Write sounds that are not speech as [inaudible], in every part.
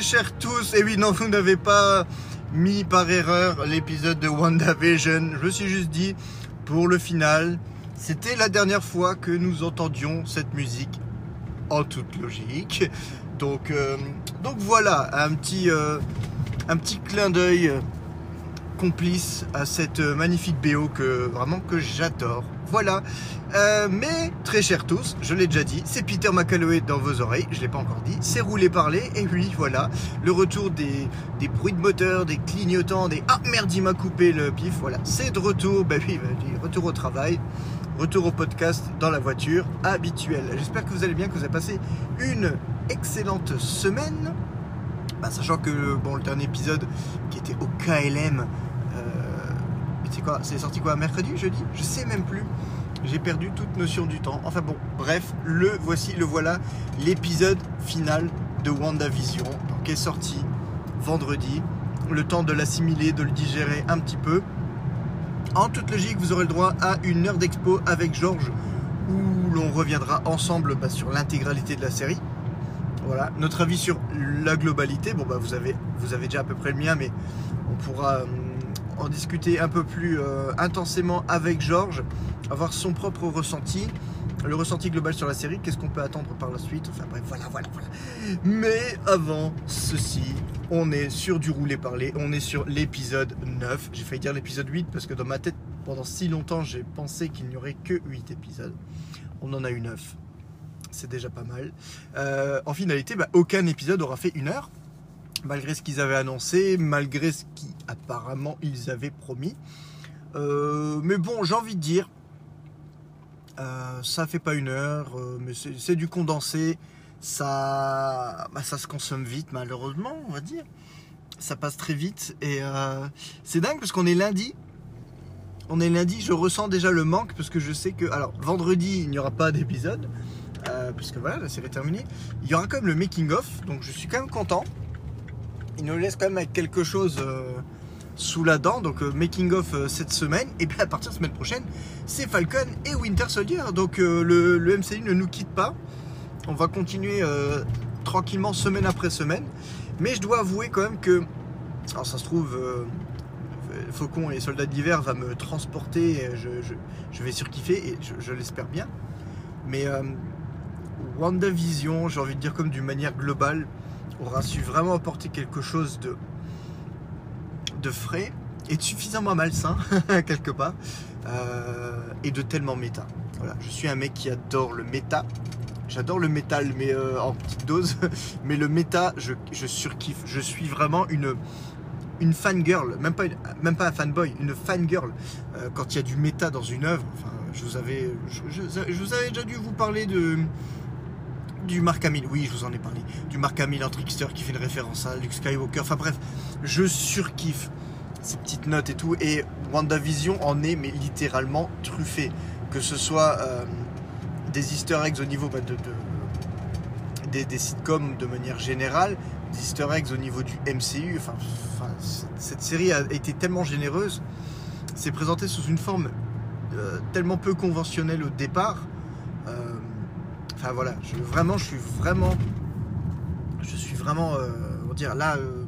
chers tous. Et oui, non, vous n'avez pas mis par erreur l'épisode de WandaVision. Je me suis juste dit, pour le final, c'était la dernière fois que nous entendions cette musique en toute logique. Donc, euh, donc voilà, un petit, euh, un petit clin d'œil complice à cette magnifique BO que vraiment que j'adore. Voilà. Euh, mais très chers tous, je l'ai déjà dit, c'est Peter McCalloway dans vos oreilles, je l'ai pas encore dit, c'est roulé parler, et oui, voilà, le retour des, bruits de moteur, des clignotants, des ah merde, il m'a coupé le pif, voilà, c'est de retour, bah oui, bah, retour au travail, retour au podcast dans la voiture, habituel. J'espère que vous allez bien, que vous avez passé une excellente semaine, bah, sachant que bon, le dernier épisode qui était au KLM, euh, c'est quoi C'est sorti quoi Mercredi Jeudi? Je sais même plus. J'ai perdu toute notion du temps. Enfin bon, bref, le voici, le voilà, l'épisode final de WandaVision, qui est sorti vendredi. Le temps de l'assimiler, de le digérer un petit peu. En toute logique, vous aurez le droit à une heure d'expo avec Georges, où l'on reviendra ensemble bah, sur l'intégralité de la série. Voilà, notre avis sur la globalité. Bon, bah, vous avez, vous avez déjà à peu près le mien, mais on pourra hum, en discuter un peu plus euh, intensément avec Georges, avoir son propre ressenti, le ressenti global sur la série, qu'est-ce qu'on peut attendre par la suite, enfin bref, voilà, voilà, voilà. Mais avant ceci, on est sur du roulé parler, on est sur l'épisode 9. J'ai failli dire l'épisode 8 parce que dans ma tête, pendant si longtemps, j'ai pensé qu'il n'y aurait que 8 épisodes. On en a eu 9. C'est déjà pas mal. Euh, en finalité, bah, aucun épisode aura fait une heure malgré ce qu'ils avaient annoncé, malgré ce qu'apparemment ils avaient promis. Euh, mais bon, j'ai envie de dire, euh, ça fait pas une heure, euh, mais c'est du condensé. Ça, bah, ça se consomme vite, malheureusement, on va dire. Ça passe très vite et c'est dingue parce qu'on est lundi. On est lundi, je ressens déjà le manque parce que je sais que, alors vendredi il n'y aura pas d'épisode, puisque voilà la série est terminée. Il y aura quand même le making of, donc je suis quand même content il nous laisse quand même avec quelque chose euh, sous la dent. Donc euh, making of euh, cette semaine. Et puis à partir de la semaine prochaine, c'est Falcon et Winter Soldier. Donc le, MCU ne nous quitte pas. On va continuer tranquillement semaine après semaine. Mais je dois avouer quand même que, alors ça se trouve, Faucon et Soldats d'hiver va me transporter. Je, vais surkiffer et je, l'espère bien. Mais WandaVision, j'ai envie de dire comme d'une manière globale, aura su vraiment apporter quelque chose de, de frais et de suffisamment malsain, [laughs] quelque part, euh, et de tellement méta. Voilà, je suis un mec qui adore le méta. J'adore le métal, mais euh, en petite dose. [laughs] mais le méta, je, surkiffe. Je suis vraiment une, une fangirl, même pas, même pas un fanboy, une fangirl. Euh, quand il y a du méta dans une œuvre, je vous avais, je, vous avais déjà dû vous parler de, du Mark Hamill, oui, je vous en ai parlé, du Mark Hamill en trickster qui fait une référence à Luke Skywalker. Enfin bref, je surkiffe ces petites notes et tout. Et WandaVision en est, mais littéralement truffé. Que ce soit euh, des easter eggs au niveau bah, de, des, sitcoms de manière générale, des easter eggs au niveau du MCU. Cette série a été tellement généreuse. C'est présenté sous une forme euh, tellement peu conventionnelle au départ Enfin voilà, je, vraiment, je suis vraiment, je suis vraiment, euh, on dire là, euh,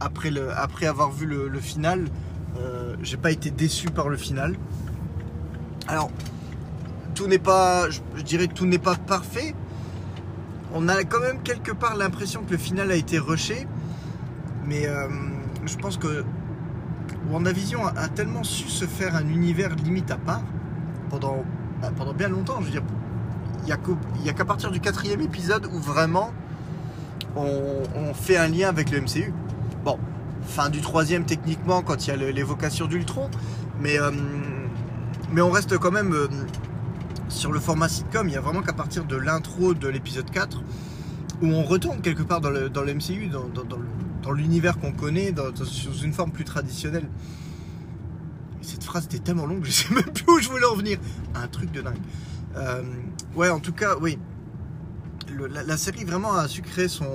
après, le, après avoir vu le, final, euh, j'ai pas été déçu par le final. Alors, tout n'est pas, je, dirais tout n'est pas parfait. On a quand même quelque part l'impression que le final a été rushé, mais je pense que WandaVision a, a tellement su se faire un univers limite à part pendant, bah, pendant bien longtemps. Je veux dire, n'y a qu'à partir du quatrième épisode où vraiment on, fait un lien avec le MCU. Bon, fin du troisième techniquement quand il y a l'évocation d'Ultron, mais, euh, mais on reste quand même euh, sur le format sitcom. Il n'y a vraiment qu'à partir de l'intro de l'épisode 4 où on retourne quelque part dans le, dans le MCU, dans, l'univers qu'on connaît, sous une forme plus traditionnelle. cette phrase était tellement longue, [laughs] je sais même plus où je voulais en venir. Un truc de dingue. Euh, ouais, en tout cas, oui. la, série vraiment a su créer son,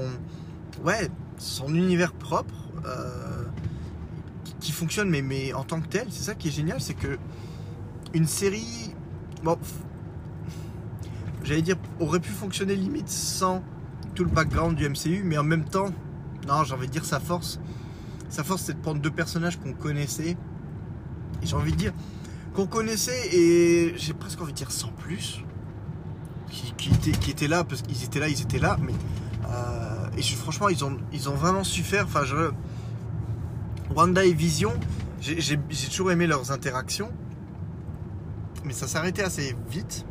ouais, son univers propre euh, qui, fonctionne, mais, mais en tant que tel. C'est ça qui est génial, c'est que une série, bon, j'allais dire, aurait pu fonctionner limite sans tout le background du MCU, mais en même temps, Non, j'ai envie de dire sa force. Sa force, c'est de prendre deux personnages qu'on connaissait. Et j'ai envie de dire qu'on connaissait et j'ai presque envie de dire sans plus. Qui, qui, étaient, qui étaient là, parce qu'ils étaient là, ils étaient là, mais. euh, et franchement, ils ont, ils ont vraiment su faire. Enfin, je. Wanda et Vision, j'ai toujours aimé leurs interactions. Mais ça s'arrêtait assez vite.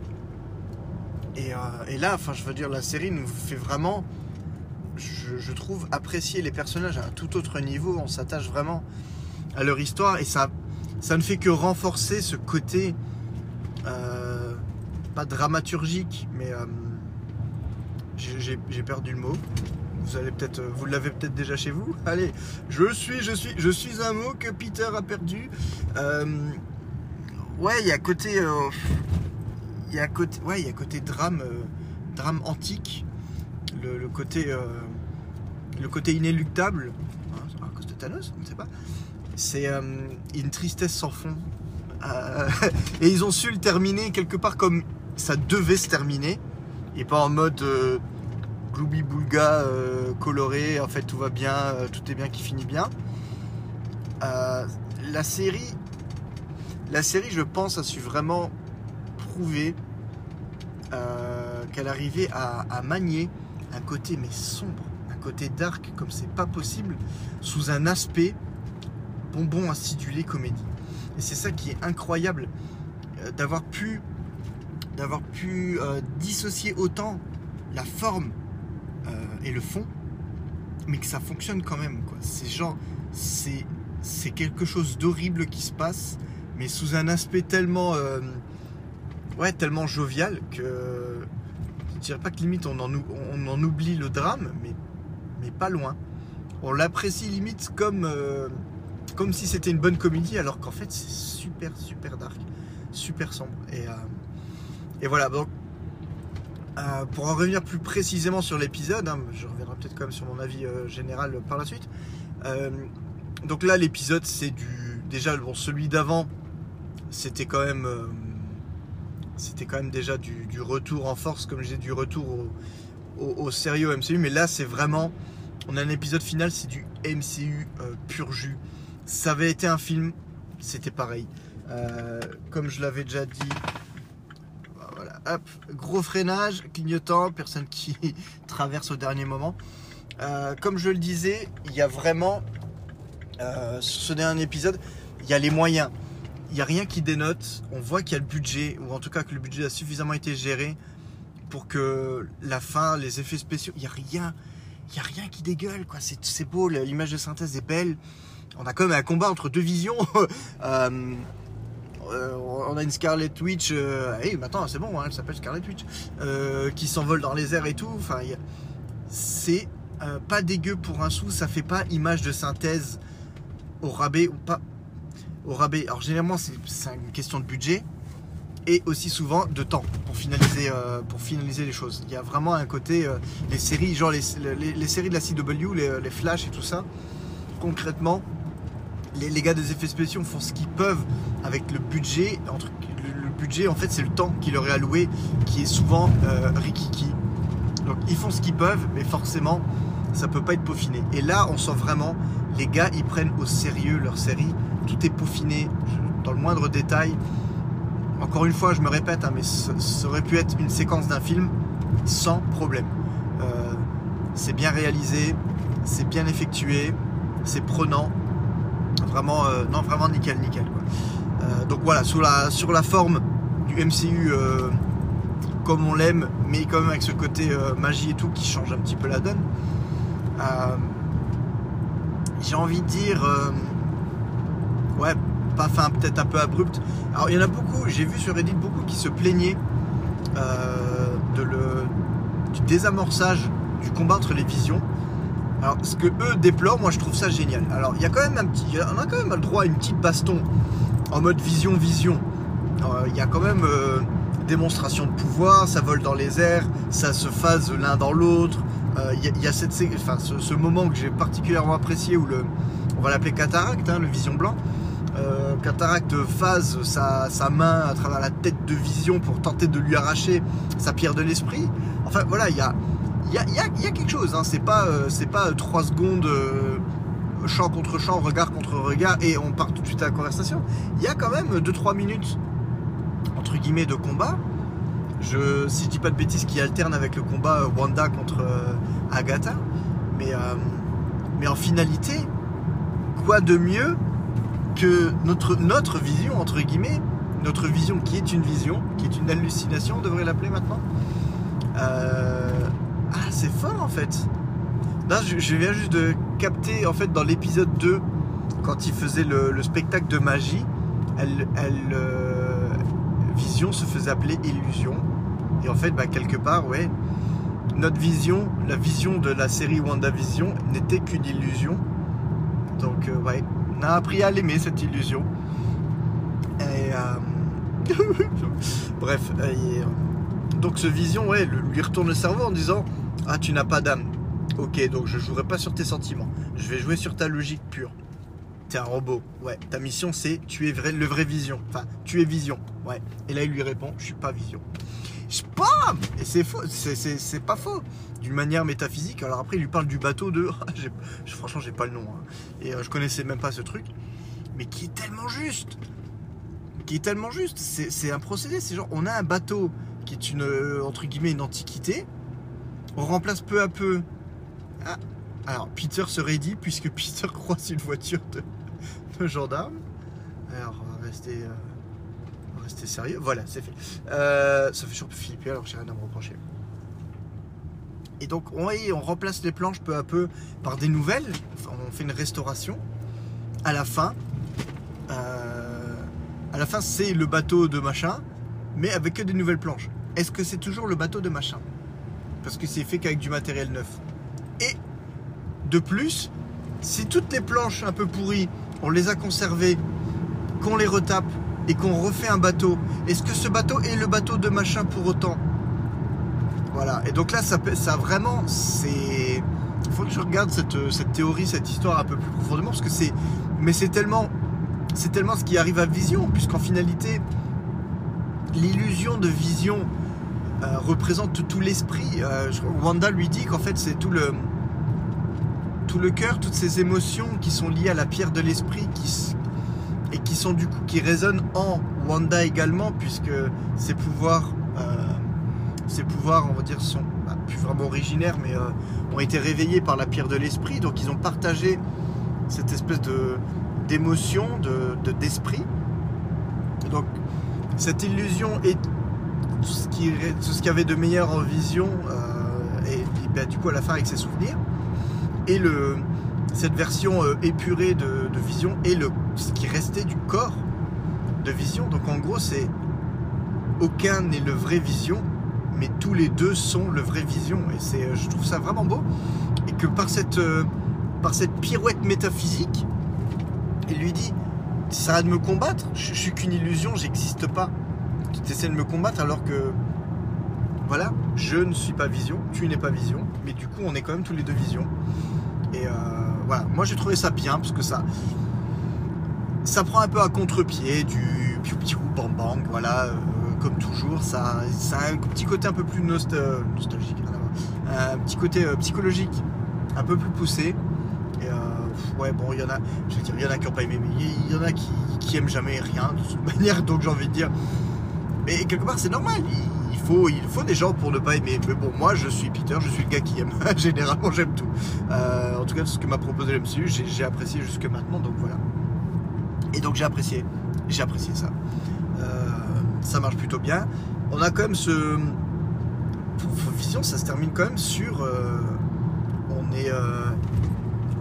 Et, euh, et là, enfin, je veux dire, la série nous fait vraiment, je, je trouve, apprécier les personnages à un tout autre niveau. On s'attache vraiment à leur histoire et ça, ça ne fait que renforcer ce côté, euh, pas dramaturgique, mais euh, j'ai- perdu le mot. Vous peut-être, vous l'avez peut-être déjà chez vous. [laughs] Allez, je suis, je suis, je suis un mot que Peter a perdu. Euh, ouais, il y a côté, euh, il y a côté, ouais, il y a côté drame, euh, drame antique, le, le côté, euh, le côté inéluctable. À cause de Thanos, on ne sait pas. C'est euh, une tristesse sans fond. Euh, [laughs] et ils ont su le terminer quelque part comme ça devait se terminer, et pas en mode euh, gloubi boulga euh, coloré. En fait, tout va bien, tout est bien qui finit bien. La série, la série, je pense, a su vraiment prouver qu'elle arrivait à manier un côté mais sombre, un côté dark comme c'est pas possible, sous un aspect bonbon acidulé comédie. Et c'est ça qui est incroyable euh, d'avoir pu d'avoir pu euh, dissocier autant la forme euh, et le fond, mais que ça fonctionne quand même. Quoi. C'est genre, c'est c'est quelque chose d'horrible qui se passe, mais sous un aspect tellement ouais tellement jovial que je dirais pas que limite on en, oublie le drame, mais mais pas loin. On l'apprécie limite comme comme si c'était une bonne comédie, alors qu'en fait c'est super super dark, super sombre. Et, euh, et voilà, donc euh, pour en revenir plus précisément sur l'épisode, hein, je reviendrai peut-être quand même sur mon avis euh, général par la suite. Donc là l'épisode c'est du déjà bon celui d'avant c'était quand même c'était quand même déjà du, retour en force comme j'ai du retour au, sérieux MCU mais là c'est vraiment on a un épisode final c'est du MCU pur jus ça avait été un film c'était pareil Euh, comme je l'avais déjà dit voilà hop gros freinage clignotant personne qui [laughs] traverse au dernier moment Euh, comme je le disais il y a vraiment euh, sur ce dernier épisode il y a les moyens il n'y a rien qui dénote. On voit qu'il y a le budget, ou en tout cas que le budget a suffisamment été géré pour que la fin, les effets spéciaux, il n'y a rien. Il y a rien qui dégueule, quoi. C'est beau, l'image de synthèse est belle. On a quand même un combat entre deux visions. [laughs] Euh, euh, on a une Scarlet Witch. Euh, hey, maintenant c'est bon, hein, elle s'appelle Scarlet Witch. euh, qui s'envole dans les airs et tout. C'est pas dégueu pour un sou. Ça fait pas image de synthèse au rabais ou pas au rabais. Alors généralement c'est une question de budget et aussi souvent de temps pour finaliser, les choses. Il y a vraiment un côté, les séries, genre les, les- les séries de la CW, les, les Flash et tout ça, concrètement, les, gars des effets spéciaux font ce qu'ils peuvent avec le budget. Entre, le, budget en fait c'est le temps qui leur est alloué qui est souvent euh, rikiki. Donc ils font ce qu'ils peuvent mais forcément ça peut pas être peaufiné. Et là on sent vraiment les gars ils prennent au sérieux leur série tout est peaufiné dans le moindre détail. Encore une fois, je me répète, hein, mais ça, ça aurait pu être une séquence d'un film sans problème. Euh, c'est bien réalisé, c'est bien effectué, c'est prenant. Vraiment, euh, non, vraiment nickel, nickel. quoi. Euh, donc voilà, sur la, sur la forme du MCU euh, comme on l'aime, mais quand même avec ce côté magie et tout qui change un petit peu la donne. J'ai envie de dire. ouais, pas fin peut-être un peu abrupte. Alors il y en a beaucoup, j'ai vu sur Reddit beaucoup qui se plaignaient de le, du désamorçage du combat entre les visions. Alors ce que eux déplorent, moi je trouve ça génial. Alors il y a quand même un petit, on a quand même le droit à une petite baston en mode vision vision. Euh, Il y a quand même euh, démonstration de pouvoir, ça vole dans les airs, ça se phase l'un dans l'autre. Euh, Il y, a- cette, enfin, ce, ce moment que j'ai particulièrement apprécié où le, on va l'appeler cataracte, hein, le vision blanc. Euh, cataracte phase sa, sa main à travers la tête de vision pour tenter de lui arracher sa pierre de l'esprit. Enfin voilà, il y a, il y a, quelque chose, hein. c'est pas, euh, c'est pas 3 secondes euh, champ contre champ, regard contre regard et on part tout de suite à la conversation. Il y a quand même 2-3 minutes entre guillemets de combat. Je, si je dis pas de bêtises, qui alterne avec le combat euh, Wanda contre euh, Agatha. Mais, euh, mais en finalité, quoi de mieux que notre, notre vision, entre guillemets, notre vision qui est une vision, qui est une hallucination, on devrait l'appeler maintenant. Euh, c'est fort en fait. Là, je, viens juste de capter, en fait, dans l'épisode 2, quand il faisait le, le spectacle de magie, elle, euh, Vision se faisait appeler Illusion. Et en fait, bah, quelque part, ouais, notre vision, la vision de la série WandaVision n'était qu'une illusion. Donc, euh, ouais, on a appris à l'aimer, cette illusion. Et, euh, [laughs] bref, donc ce vision, ouais, lui retourne le cerveau en disant Ah, tu n'as pas d'âme. Ok, donc je jouerai pas sur tes sentiments. Je vais jouer sur ta logique pure. T'es un robot. Ouais. Ta mission, c'est tu es vrai, le vrai vision. Enfin, tu es vision. Ouais. Et là, il lui répond Je suis pas vision. Je pas Et c'est faux. C'est- pas faux. D'une manière métaphysique. Alors après, il lui parle du bateau de. [laughs] Franchement, j'ai pas le nom. hein. Et euh, je connaissais même pas ce truc. Mais qui est tellement juste. Qui est tellement juste. C'est c'est un procédé. C'est genre, on a un bateau qui est une, euh, entre guillemets, une antiquité. On remplace peu à peu. Ah, alors, Peter serait dit, puisque Peter [laughs] croise une voiture de, gendarme. Alors, on va rester, euh, on va rester sérieux. Voilà, c'est fait. Euh, ça fait toujours flipper, alors j'ai rien à me reprocher. Et donc, on, remplace les planches peu à peu par des nouvelles. On fait une restauration. À la fin, euh, à la fin, c'est le bateau de machin, mais avec que des nouvelles planches. Est-ce que c'est toujours le bateau de machin? Parce que c'est fait qu'avec du matériel neuf. Et de plus, si toutes les planches un peu pourries, on les a conservées, qu'on les retape et qu'on refait un bateau, est-ce que ce bateau est le bateau de machin pour autant? Voilà. Et donc là, ça, ça vraiment, c'est. Il faut que je regarde cette, cette théorie, cette histoire un peu plus profondément, parce que c'est. Mais c'est tellement. C'est tellement ce qui arrive à Vision, puisqu'en finalité, l'illusion de Vision euh, représente tout l'esprit. Euh, Wanda lui dit qu'en fait, c'est tout le tout le cœur, toutes ces émotions qui sont liées à la pierre de l'esprit qui, et qui sont du coup qui résonnent en Wanda également puisque ses pouvoirs euh, pouvoirs on va dire sont bah, plus vraiment originaires mais ont été réveillés par la pierre de l'esprit donc ils ont partagé cette espèce de d'émotion de- d'esprit donc cette illusion est tout ce qui avait de meilleur en vision euh, et, bah, du coup à la fin avec ses souvenirs et cette version euh, épurée de, Vision et ce qui restait du corps de Vision. Donc en gros, c'est aucun n'est le vrai Vision, mais tous les deux sont le vrai Vision. Et c'est, euh, je trouve ça vraiment beau. Et que par cette, par cette pirouette métaphysique, il lui dit Ça arrête de me combattre, je suis qu'une illusion, j'existe pas. Tu essaies de me combattre alors que. Voilà, je ne suis pas vision, tu n'es pas vision, mais du coup on est quand même tous les deux visions. Et euh, voilà, moi j'ai trouvé ça bien parce que ça, ça prend un peu à contre-pied du piou piou bang bang, voilà, euh, comme toujours. Ça, ça a un petit côté un peu plus nost- nostalgique, un petit côté euh, psychologique, un peu plus poussé. Et ouais, bon, il y en a, je veux dire, il y en a qui n'ont pas aimé, mais il y en a qui, qui aiment jamais rien de toute manière, [laughs] donc j'ai envie de dire. Mais quelque part, c'est normal. Il faut, il faut des gens pour ne pas aimer. Mais bon, moi, je suis Peter, je suis le gars qui aime. [laughs] Généralement, j'aime tout. Euh, en tout cas, ce que m'a proposé le MCU, j'ai apprécié jusque maintenant. Donc voilà. Et donc j'ai apprécié. J'ai apprécié ça. Euh, ça marche plutôt bien. On a quand même ce. Vision, ça se termine quand même sur. euh, on est.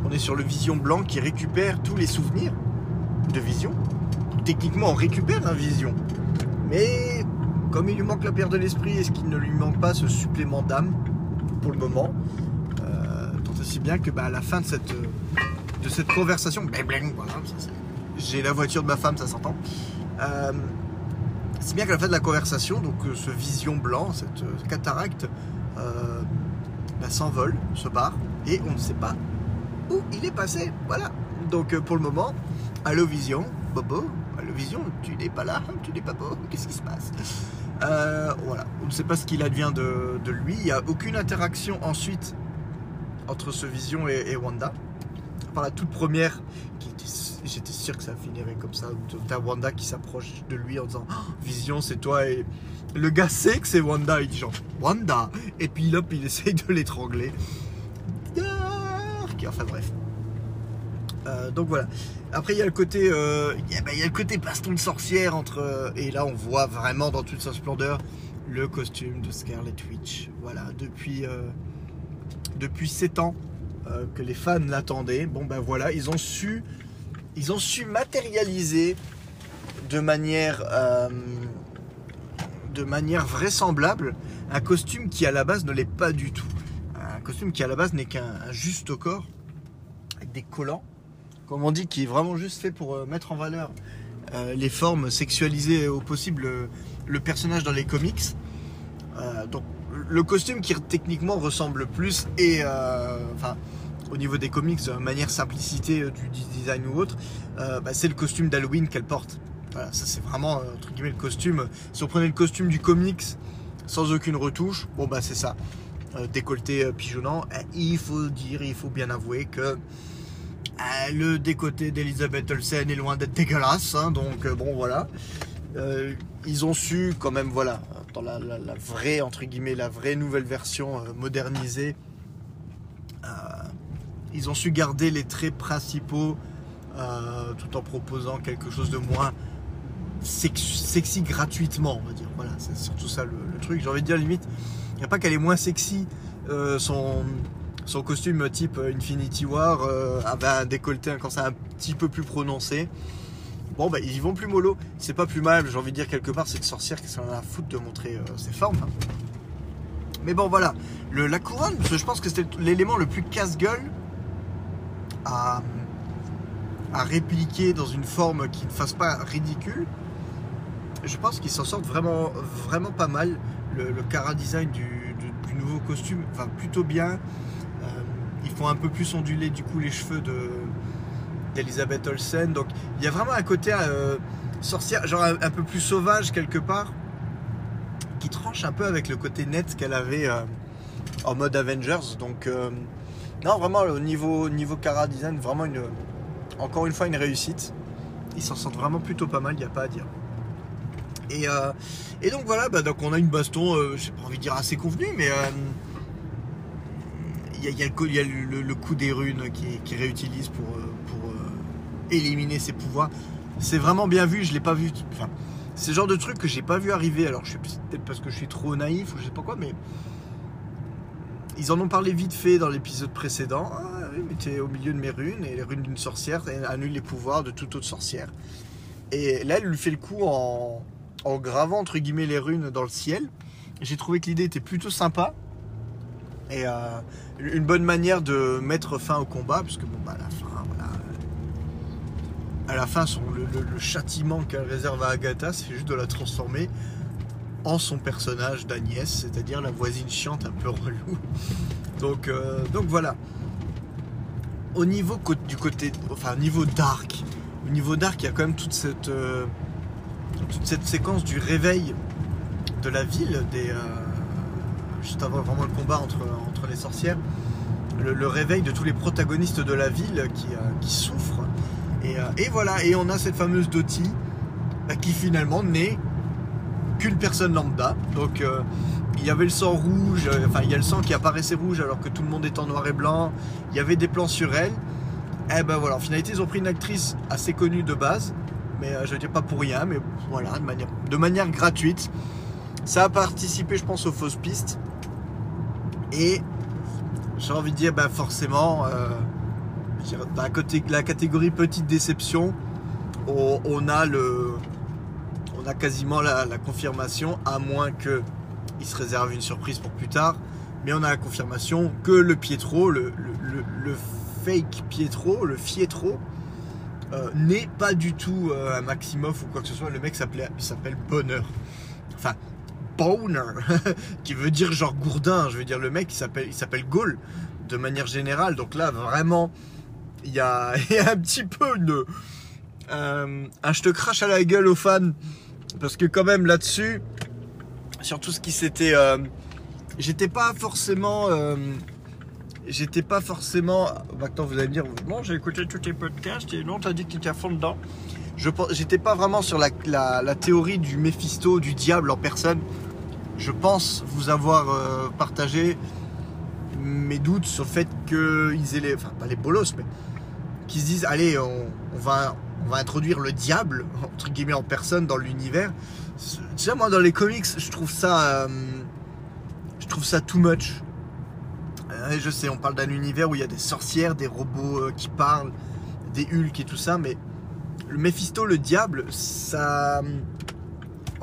on est sur le Vision blanc qui récupère tous les souvenirs de Vision. Techniquement, on récupère un Vision. Mais comme il lui manque la pierre de l'esprit, est-ce qu'il ne lui manque pas ce supplément d'âme pour le moment euh, Tant aussi bien que bah, à la fin de cette, de cette conversation, j'ai la voiture de ma femme, ça s'entend. Euh, c'est bien qu'à la fin de la conversation, donc euh, ce vision blanc, cette euh, cataracte, bah, s'envole, se barre, et on ne sait pas où il est passé. Voilà. Donc pour le moment, Allo Vision, Bobo, Allo Vision, tu n'es pas là, tu n'es pas beau, qu'est-ce qui se passe? Euh, voilà, on ne sait pas ce qu'il advient de, lui. Il n'y a aucune interaction ensuite entre ce Vision et, Wanda. Par la toute première, j'étais sûr que ça finirait comme ça. T'as Wanda qui s'approche de lui en disant oh, Vision, c'est toi. Et le gars sait que c'est Wanda. Il dit genre Wanda. Et puis hop, il essaye de l'étrangler. Enfin bref. Euh, donc voilà. Après il y a le côté, euh, bah, y a, le côté baston de sorcière entre euh, et là on voit vraiment dans toute sa splendeur le costume de Scarlet Witch. Voilà, depuis depuis 7 ans que les fans l'attendaient. Bon ben voilà, ils ont su ils ont su matérialiser de manière de manière vraisemblable un costume qui à la base ne l'est pas du tout. Un costume qui à la base n'est qu'un juste corps avec des collants comme on dit, qui est vraiment juste fait pour euh, mettre en valeur euh, les formes sexualisées au possible euh, le personnage dans les comics. donc le costume qui techniquement ressemble plus et enfin au niveau des comics manière simplicité du design ou autre, bah, c'est le costume d'Halloween qu'elle porte. Ça c'est vraiment entre guillemets le costume. Si on prenait le costume du comics sans aucune retouche, bon bah c'est ça. décolleté pigeonnant, il faut dire, il faut bien avouer que euh, le décoté d'Elisabeth Olsen est loin d'être dégueulasse, hein, donc euh, bon voilà. Euh, ils ont su quand même, voilà, dans la, vraie, entre guillemets, la vraie nouvelle version modernisée, ils ont su garder les traits principaux tout en proposant quelque chose de moins sexy, gratuitement, on va dire. Voilà, c'est surtout ça le, truc. J'ai envie de dire, limite, il n'y a pas qu'elle est moins sexy, son son costume type Infinity War euh, avait un décolleté quand c'est un petit peu plus prononcé. Bon, bah, ils y vont plus mollo. C'est pas plus mal, j'ai envie de dire quelque part, cette sorcière qui s'en a à foutre de montrer euh, ses formes. Hein. Mais bon, voilà. La couronne, je pense que c'était l'élément le plus casse-gueule à, répliquer dans une forme qui ne fasse pas ridicule. Je pense qu'ils s'en sortent vraiment, pas mal. Le, cara design du, du, nouveau costume va plutôt bien ils font un peu plus onduler du coup les cheveux de Olsen. Donc il y a vraiment un côté euh, sorcière, genre un, peu plus sauvage quelque part, qui tranche un peu avec le côté net qu'elle avait euh, en mode Avengers. Donc euh, non, vraiment au niveau niveau cara design, vraiment une encore une fois une réussite. Ils s'en sortent vraiment plutôt pas mal, il n'y a pas à dire. Et, et donc voilà, bah, donc on a une baston, j'ai pas envie de dire assez convenue, mais il y, a, le, coup des runes qui, réutilise pour, euh, euh, éliminer ses pouvoirs. C'est vraiment bien vu, je l'ai pas vu. C'est le genre de truc que j'ai pas vu arriver. Alors, je sais peut-être parce que je suis trop naïf ou je sais pas quoi, mais ils en ont parlé vite fait dans l'épisode précédent. Ah oui, au milieu de mes runes et les runes d'une sorcière annulent les pouvoirs de toute autre sorcière. Et là, elle lui fait le coup en, en gravant entre guillemets les runes dans le ciel. J'ai trouvé que l'idée était plutôt sympa. Et euh, une bonne manière de mettre fin au combat, puisque bon, bah, à la fin, voilà. À la fin, son, le, châtiment qu'elle réserve à Agatha, c'est juste de la transformer en son personnage d'Agnès, c'est-à-dire la voisine chiante un peu relou. Donc, euh, donc voilà. Au niveau du côté, enfin niveau dark, au niveau dark, il y a quand même toute cette, euh, toute cette séquence du réveil de la ville, des, juste avant vraiment le combat entre, entre les sorcières, le, réveil de tous les protagonistes de la ville qui, euh, qui souffrent. Et, euh, et, voilà, et on a cette fameuse Dottie bah, qui finalement n'est qu'une personne lambda. Donc euh, il y avait le sang rouge, enfin il y a le sang qui apparaissait rouge alors que tout le monde est en noir et blanc. Il y avait des plans sur elle. Et eh ben voilà, en finalité ils ont pris une actrice assez connue de base, mais je veux dire pas pour rien, mais voilà, de manière, de manière gratuite. Ça a participé, je pense, aux fausses pistes. Et j'ai envie de dire, bah forcément, euh, bah, côté, la catégorie petite déception, on, a quasiment la, confirmation, à moins que il se réserve une surprise pour plus tard. Mais on a la confirmation que le Pietro, le, fake Pietro, le Fietro, euh, n'est pas du tout euh, un Maximoff ou quoi que ce soit. Le mec s'appelle Bonheur. Enfin, Boner, [laughs] qui veut dire genre gourdin. Je veux dire, le mec, il s'appelle, il s'appelle de manière générale. Donc là, vraiment, il y a, [laughs] un petit peu une, euh, un je te crache à la gueule aux fans. Parce que quand même là-dessus, sur tout ce qui s'était. euh, j'étais pas forcément. euh, j'étais pas forcément. Maintenant, vous allez me dire, bon, j'ai écouté tous tes podcasts et non, t'as dit que tu étais à fond dedans. Je j'étais pas vraiment sur la, théorie du Méphisto, du diable en personne. Je pense vous avoir euh, partagé mes doutes sur le fait qu'ils aient les. Enfin, pas les bolos, mais qui se disent allez, on, va, on va introduire le diable, entre guillemets, en personne dans l'univers. Déjà, moi, dans les comics, je trouve ça. euh, je trouve ça too much. Euh, je sais, on parle d'un univers où il y a des sorcières, des robots qui parlent, des Hulk et tout ça, mais le Mephisto, le diable, ça.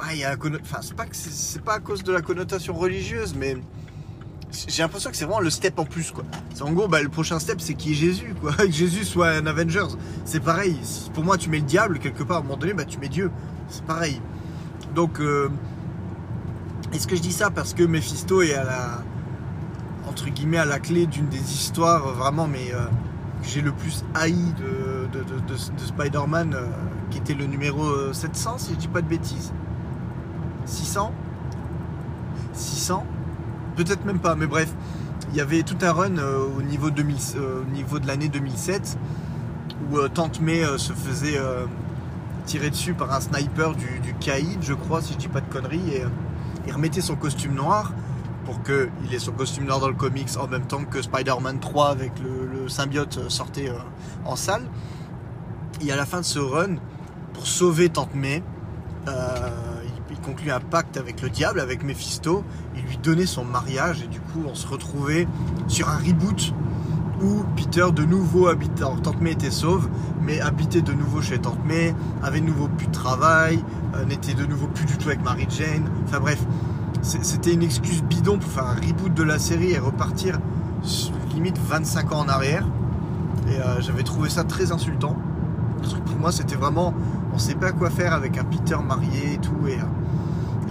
Ouais, il y a Enfin, c'est pas, c'est- pas à cause de la connotation religieuse, mais j'ai l'impression que c'est vraiment le step en plus, quoi. C'est en gros, bah, le prochain step, c'est qui est Jésus, quoi. [laughs] Que Jésus soit un Avengers. C'est pareil. Pour moi, tu mets le diable, quelque part, à un moment donné, bah, tu mets Dieu. C'est pareil. Donc, euh, est-ce que je dis ça parce que Mephisto est à la. entre guillemets, à la clé d'une des histoires vraiment, mais. euh, que j'ai le plus haï de, de, de- de- de Spider-Man, euh, qui était le numéro euh, 700, si je dis pas de bêtises? 600 600 Peut-être même pas, mais bref. Il y avait tout un run euh, au, niveau 2000 euh, au niveau de l'année 2007 où euh, Tante May se faisait tirer dessus par un sniper du, du je crois, si je dis pas de conneries, et il remettait son costume noir pour qu'il ait son costume noir dans le comics en même temps que Spider-Man 3 avec le, symbiote sortait en salle. Et à la fin de ce run, pour sauver Tante May, conclut un pacte avec le diable, avec Mephisto, il lui donnait son mariage et du coup on se retrouvait sur un reboot où Peter de nouveau habitait, alors Tante May était sauve, mais habitait de nouveau chez Tante May, avait de nouveau plus de travail, euh, n'était de nouveau plus du tout avec Mary Jane, enfin bref, c'était une excuse bidon pour faire un reboot de la série et repartir limite 25 ans en arrière. Et euh, j'avais trouvé ça très insultant. Parce que pour moi, c'était vraiment, on sait pas quoi faire avec un Peter marié et tout. Et euh,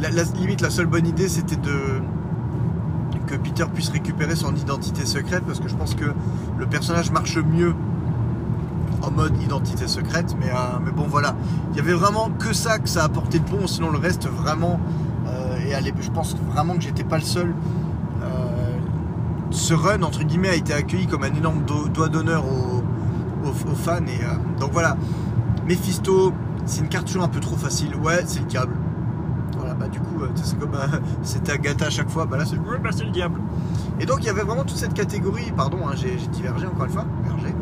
la, limite, la seule bonne idée, c'était de que Peter puisse récupérer son identité secrète, parce que je pense que le personnage marche mieux en mode identité secrète. Mais, euh, bon, voilà, il y avait vraiment que ça que ça apportait de bon. Sinon, le reste, vraiment, euh, et allez, je pense vraiment que j'étais pas le seul. Euh, ce run, entre guillemets, a été accueilli comme un énorme do- doigt d'honneur aux, fans. Et euh, donc voilà, Mephisto, c'est une carte toujours un peu trop facile. Ouais, c'est le diable. Bah du coup, euh, c'est comme euh, [laughs] c'était Agatha à chaque fois, bah là c'est bah, c'est le diable. Et donc il y avait vraiment toute cette catégorie, pardon, hein, j'ai divergé encore une fois, divergé.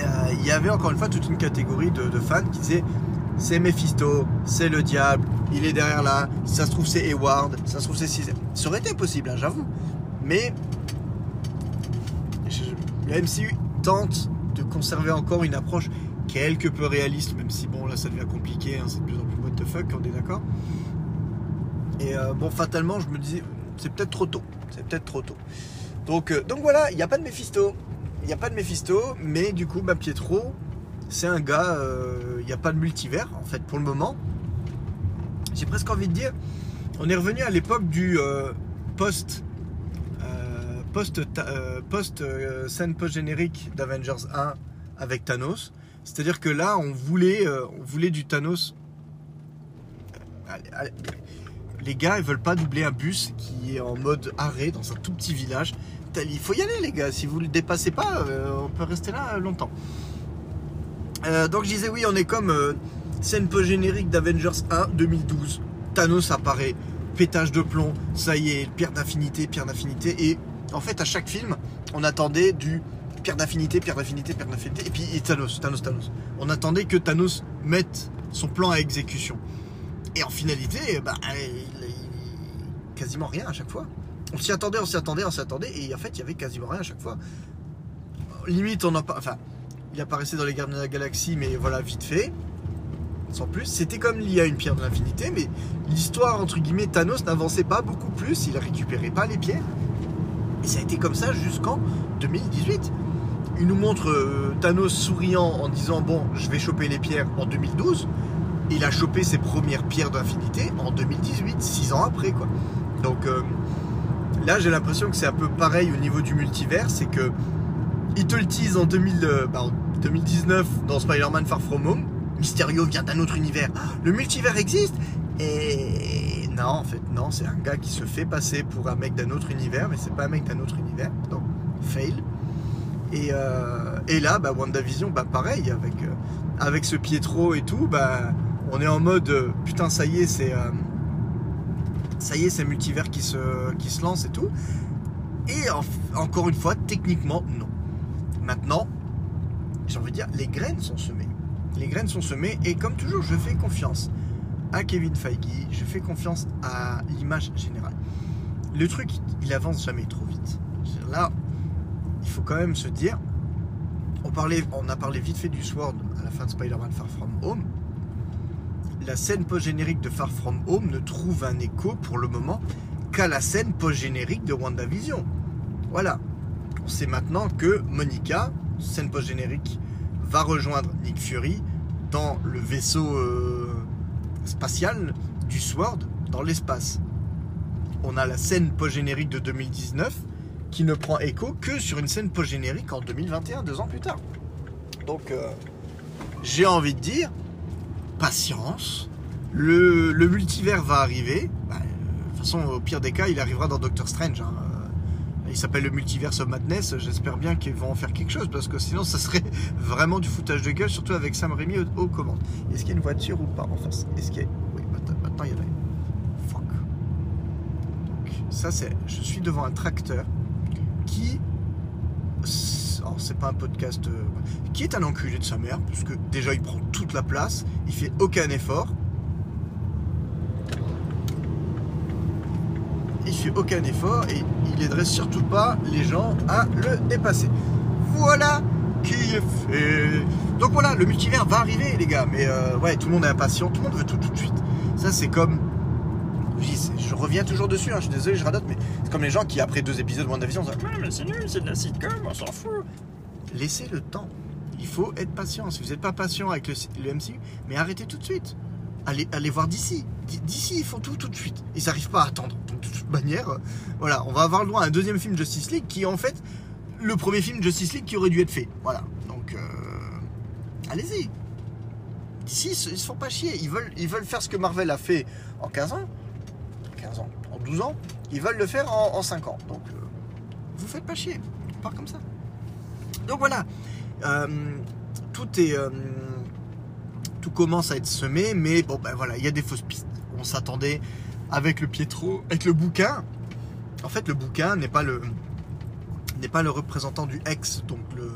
Euh, il y avait encore une fois toute une catégorie de, fans qui disaient c'est Mephisto, c'est le diable, il est derrière là, ça se trouve c'est Hayward, si ça se trouve c'est Caesar. Ça aurait été possible, hein, j'avoue. Mais je- le MCU tente de conserver encore une approche quelque peu réaliste, même si bon là ça devient compliqué, hein, c'est de plus en plus fuck, on est d'accord. Et euh, bon, fatalement, je me disais, c'est peut-être trop tôt, c'est peut-être trop tôt. Donc, euh, donc voilà, il n'y a pas de Mephisto, il n'y a pas de Mephisto, mais du coup, bah, Pietro, c'est un gars, euh, il n'y a pas de multivers en fait pour le moment. J'ai presque envie de dire, on est revenu à l'époque du post post post scène post générique d'Avengers 1 avec Thanos. C'est-à-dire que là, on voulait, on voulait du Thanos. Les gars, ils veulent pas doubler un bus qui est en mode arrêt dans un tout petit village. Il faut y aller, les gars. Si vous le dépassez pas, euh, on peut rester là longtemps. Euh, donc je disais oui, on est comme euh, scène post-générique d'Avengers 1 2012. Thanos apparaît, pétage de plomb, ça y est, pierre d'infinité, pierre d'infinité. Et en fait, à chaque film, on attendait du pierre d'infinité, pierre d'infinité, pierre d'infinité. Et puis Thanos, Thanos, Thanos. On attendait que Thanos mette son plan à exécution. Et en finalité, bah, il, quasiment rien à chaque fois. On s'y attendait, on s'y attendait, on s'y attendait. Et en fait, il y avait quasiment rien à chaque fois. Limite, on il apparaissait dans les Gardiens de la Galaxie, mais voilà, vite fait. Sans plus. C'était comme y a une pierre de l'infinité, mais l'histoire, entre guillemets, Thanos n'avançait pas beaucoup plus. Il récupérait pas les pierres. Et ça a été comme ça jusqu'en 2018. Il nous montre euh, Thanos souriant en disant Bon, je vais choper les pierres en 2012. Il a chopé ses premières pierres d'infinité en 2018, six ans après, quoi. Donc euh, là, j'ai l'impression que c'est un peu pareil au niveau du multivers, c'est que ils te le teasent en, 2000, euh, bah, 2019 dans Spider-Man Far From Home. Mysterio vient d'un autre univers. Ah, Le multivers existe? Et Non, en fait, non, c'est un gars qui se fait passer pour un mec d'un autre univers, mais c'est pas un mec d'un autre univers. Donc, fail. Et, euh, là, bah, WandaVision, bah, pareil, avec, avec ce Pietro et tout, bah, on est en mode euh, putain, ça y est, c'est. euh, ça y est, c'est multivers qui se, lance et tout. Et en- encore une fois, techniquement, non. Maintenant, j'ai envie dire, les graines sont semées. Les graines sont semées et comme toujours, je fais confiance à Kevin Feige, je fais confiance à l'image générale. Le truc, il avance jamais trop vite. Là, il faut quand même se dire, on, on a parlé vite fait du Sword à la fin de Spider-Man Far From Home. La scène post-générique de Far From Home ne trouve un écho pour le moment qu'à la scène post-générique de WandaVision. Voilà. On sait maintenant que Monica, scène post-générique, va rejoindre Nick Fury dans le vaisseau euh, spatial du Sword dans l'espace. On a la scène post-générique de 2019 qui ne prend écho que sur une scène post-générique en 2021, deux ans plus tard. Donc, euh, j'ai envie de dire, patience. Le, le multivers va arriver. Bah, euh, de toute façon, au pire des cas, il arrivera dans Doctor Strange. hein. Euh, Il s'appelle le Multiverse of Madness. J'espère bien qu'ils vont en faire quelque chose parce que sinon, [laughs] ça serait vraiment du foutage de gueule, surtout avec Sam Raimi aux, commandes. Est-ce qu'il y a une voiture ou pas en face? Est-ce qu'il y a... Oui, maintenant, il y en a une. Fuck. Donc, ça, c'est. Je suis devant un tracteur qui. C'est pas un podcast. euh, Qui est un enculé de sa mère, parce que déjà, il prend toute la place, il fait aucun effort. Il fait aucun effort et il aiderait surtout pas les gens à le dépasser. Voilà qui est fait. Donc voilà, le multivers va arriver, les gars. Mais euh, ouais, tout le monde est impatient, tout le monde veut tout tout de suite. Ça, c'est comme. Je reviens toujours dessus, hein, je suis désolé, je radote, mais c'est comme les gens qui, après deux épisodes de WandaVision, disent Ouais, mais c'est nul, c'est de la sitcom, on s'en fout. Laissez le temps. Il faut être patient. Si vous n'êtes pas patient avec le, MCU, mais arrêtez tout de suite. Allez, allez voir d'ici. D'ici, ils font tout tout de suite. Ils n'arrivent pas à attendre. De toute manière, euh, voilà, on va avoir le droit à un deuxième film Justice League qui est en fait le premier film Justice League qui aurait dû être fait. Voilà. Donc, euh, allez-y. D'ici, ils ils se font pas chier. Ils veulent, ils veulent faire ce que Marvel a fait en 15 ans. 15 ans, en 12 ans. Ils veulent le faire en, en 5 ans. Donc, euh, vous faites pas chier. On part comme ça. Donc voilà. Euh, tout est. euh, tout commence à être semé, mais bon, ben voilà, il y a des fausses pistes. On s'attendait avec le Pietro, avec le bouquin. En fait, le bouquin n'est pas le n'est pas le représentant du X, donc le,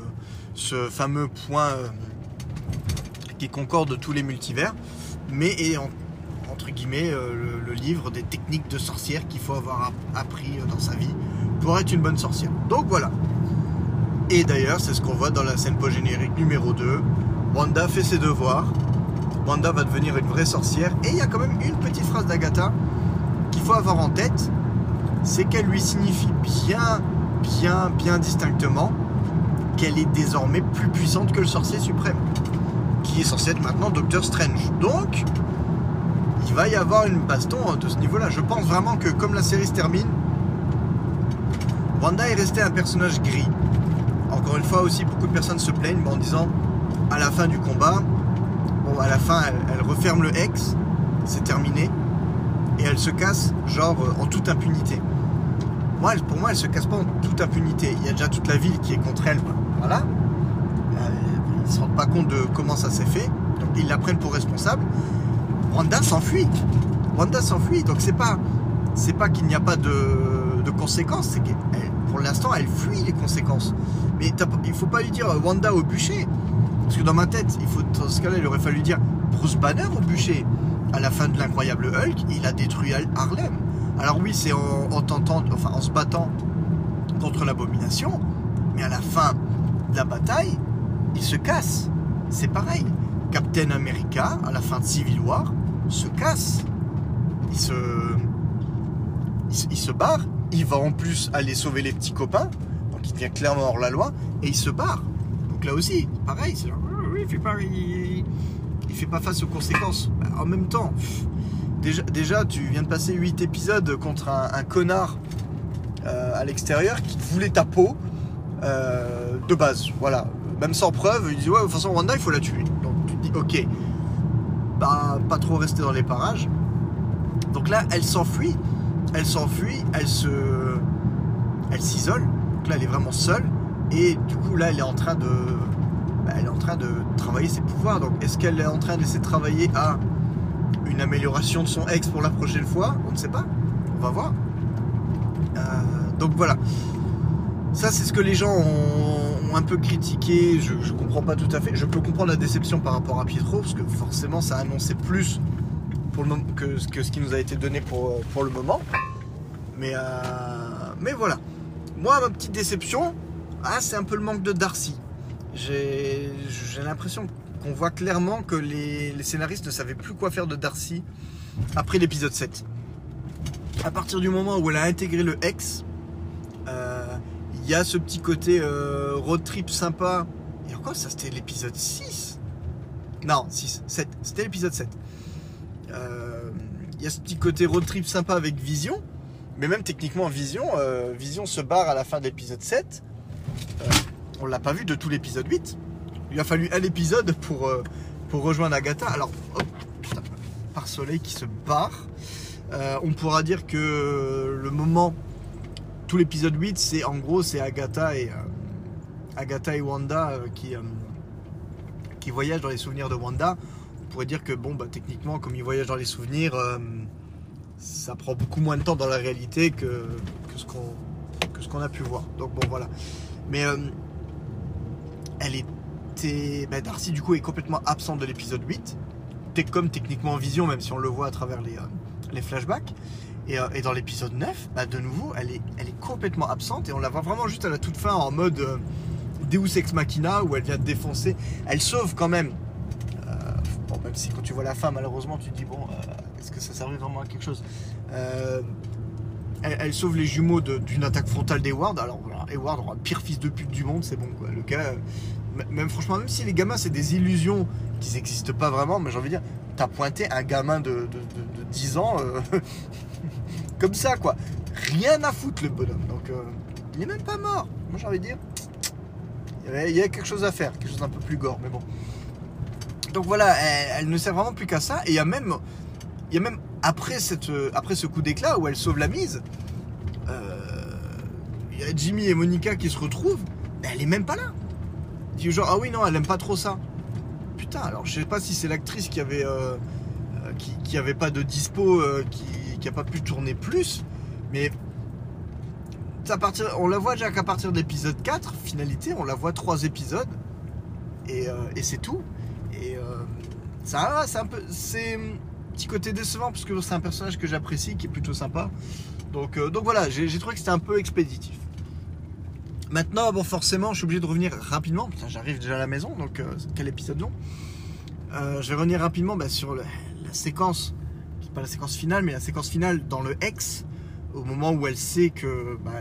ce fameux point qui concorde tous les multivers, mais est en- entre guillemets euh, le, livre des techniques de sorcière qu'il faut avoir app- appris euh, dans sa vie pour être une bonne sorcière. Donc voilà. Et d'ailleurs, c'est ce qu'on voit dans la scène post-générique numéro 2. Wanda fait ses devoirs. Wanda va devenir une vraie sorcière. Et il y a quand même une petite phrase d'Agatha qu'il faut avoir en tête. C'est qu'elle lui signifie bien, bien, bien distinctement qu'elle est désormais plus puissante que le sorcier suprême. Qui est censé être maintenant Doctor Strange. Donc, va y avoir une baston de ce niveau-là. Je pense vraiment que comme la série se termine, Wanda est restée un personnage gris. Encore une fois aussi, beaucoup de personnes se plaignent en disant à la fin du combat, bon, à la fin, elle, referme le X, c'est terminé, et elle se casse, genre euh, en toute impunité. Pour moi, elle se casse pas en toute impunité. Il y a déjà toute la ville qui est contre elle. Voilà. Euh, Ils se rendent pas compte de comment ça s'est fait, donc ils la prennent pour responsable. Wanda s'enfuit. Wanda s'enfuit, donc c'est pas, c'est pas qu'il n'y a pas de, de conséquences, c'est pour l'instant, elle fuit les conséquences. Mais il faut pas lui dire euh, Wanda au bûcher. Parce que dans ma tête, il faut, dans ce il aurait fallu dire Bruce Banner au bûcher. À la fin de l'incroyable Hulk, il a détruit Har- Harlem. Alors oui, c'est en, en tentant, en se battant contre l'abomination, mais à la fin de la bataille, il se casse. C'est pareil. Captain America, à la fin de Civil War, se casse. Il se, il il se barre. Il va en plus aller sauver les petits copains. Donc il devient clairement hors la loi. Et il se barre. Donc là aussi, pareil. C'est il fait pas, il, fait pas face aux conséquences. Bah, En même temps, déjà, tu viens de passer 8 épisodes contre un, un connard euh, à l'extérieur qui voulait ta peau euh, de base. Voilà. Même sans preuve, il dit ouais, de toute façon, Wanda, il faut la tuer. Donc tu te dis, ok, pas trop rester dans les parages. Donc là, elle s'enfuit, elle s'enfuit, elle se, elle s'isole. Donc là, elle est vraiment seule. Et du coup, là, elle est en train de, bah, elle est en train de travailler ses pouvoirs. Donc, est-ce qu'elle est en train d'essayer de travailler à une amélioration de son ex pour la prochaine fois? On ne sait pas. On va voir. Euh, donc voilà. Ça, c'est ce que les gens ont, un peu critiqué. Je, comprends pas tout à fait. Je peux comprendre la déception par rapport à Pietro, parce que forcément, ça annonçait plus pour le moment que, ce qui nous a été donné pour, pour le moment. Mais, euh, mais voilà. Moi, ma petite déception, ah, c'est un peu le manque de Darcy. J'ai l'impression qu'on voit clairement que les, les, scénaristes ne savaient plus quoi faire de Darcy après l'épisode 7. À partir du moment où elle a intégré le ex, euh, il y a ce petit côté euh, road trip sympa. Et encore, ça c'était l'épisode 6 Non, 6, 7. C'était l'épisode 7. Euh, il y a ce petit côté road trip sympa avec Vision. Mais même techniquement, Vision, euh, Vision se barre à la fin de l'épisode 7. Euh, on l'a pas vu de tout l'épisode 8. Il a fallu un épisode pour, pour rejoindre Agatha. Alors, oh, putain, par soleil qui se barre. On pourra dire que le moment, l'épisode 8, c'est en gros, c'est Agatha et, Agatha et Wanda qui, qui voyagent dans les souvenirs de Wanda. On pourrait dire que, bon, bah, techniquement, comme ils voyagent dans les souvenirs, ça prend beaucoup moins de temps dans la réalité que, ce qu'on ce a pu voir. Donc bon voilà. Mais euh, elle était. Ben, Darcy du coup est complètement absente de l'épisode 8. Comme techniquement en vision, même si on le voit à travers les, euh, les flashbacks. Et, euh, et dans l'épisode 9, ben, de nouveau, elle est, complètement absente et on la voit vraiment juste à la toute fin en mode euh, Deus Ex Machina où elle vient de défoncer. Elle sauve quand même. bon, même si quand tu vois la fin, malheureusement, tu te dis bon, est-ce que ça servait vraiment à quelque chose elle, sauve les jumeaux d'une attaque frontale d'Eward. Alors voilà, Eward, le pire fils de pute du monde, c'est bon quoi. Le gars, même franchement, même si les gamins c'est des illusions qui n'existent pas vraiment, mais j'ai envie de dire, t'as pointé un gamin de, de, de, de 10 ans euh, [laughs] comme ça quoi. Rien à foutre le bonhomme. Donc euh, il est même pas mort. Moi j'ai envie de dire, il y, a quelque chose à faire, quelque chose d'un peu plus gore, mais bon. Donc voilà, elle, ne sert vraiment plus qu'à ça. Et il y a même, il y a même après, cette, après ce coup d'éclat où elle sauve la mise, euh, il y a Jimmy et Monica qui se retrouvent, mais elle est même pas là. Dit genre ah oui non elle aime pas trop ça. Putain alors je sais pas si c'est l'actrice qui avait euh, qui, avait pas de dispo, euh, qui, pas pu tourner plus, mais à partir, on la voit déjà qu'à partir de l'épisode 4, finalité, on la voit trois épisodes et, euh, c'est tout. Et euh, ça, c'est un peu, c'est petit côté décevant parce que c'est un personnage que j'apprécie, qui est plutôt sympa. Donc, euh, donc voilà, j'ai trouvé que c'était un peu expéditif. Maintenant, bon, forcément, je suis obligé de revenir rapidement. J'arrive déjà à la maison, donc quel épisode long. Je vais revenir rapidement bah, sur la séquence, pas la séquence finale, mais la séquence finale dans le X, au moment où elle sait que bah,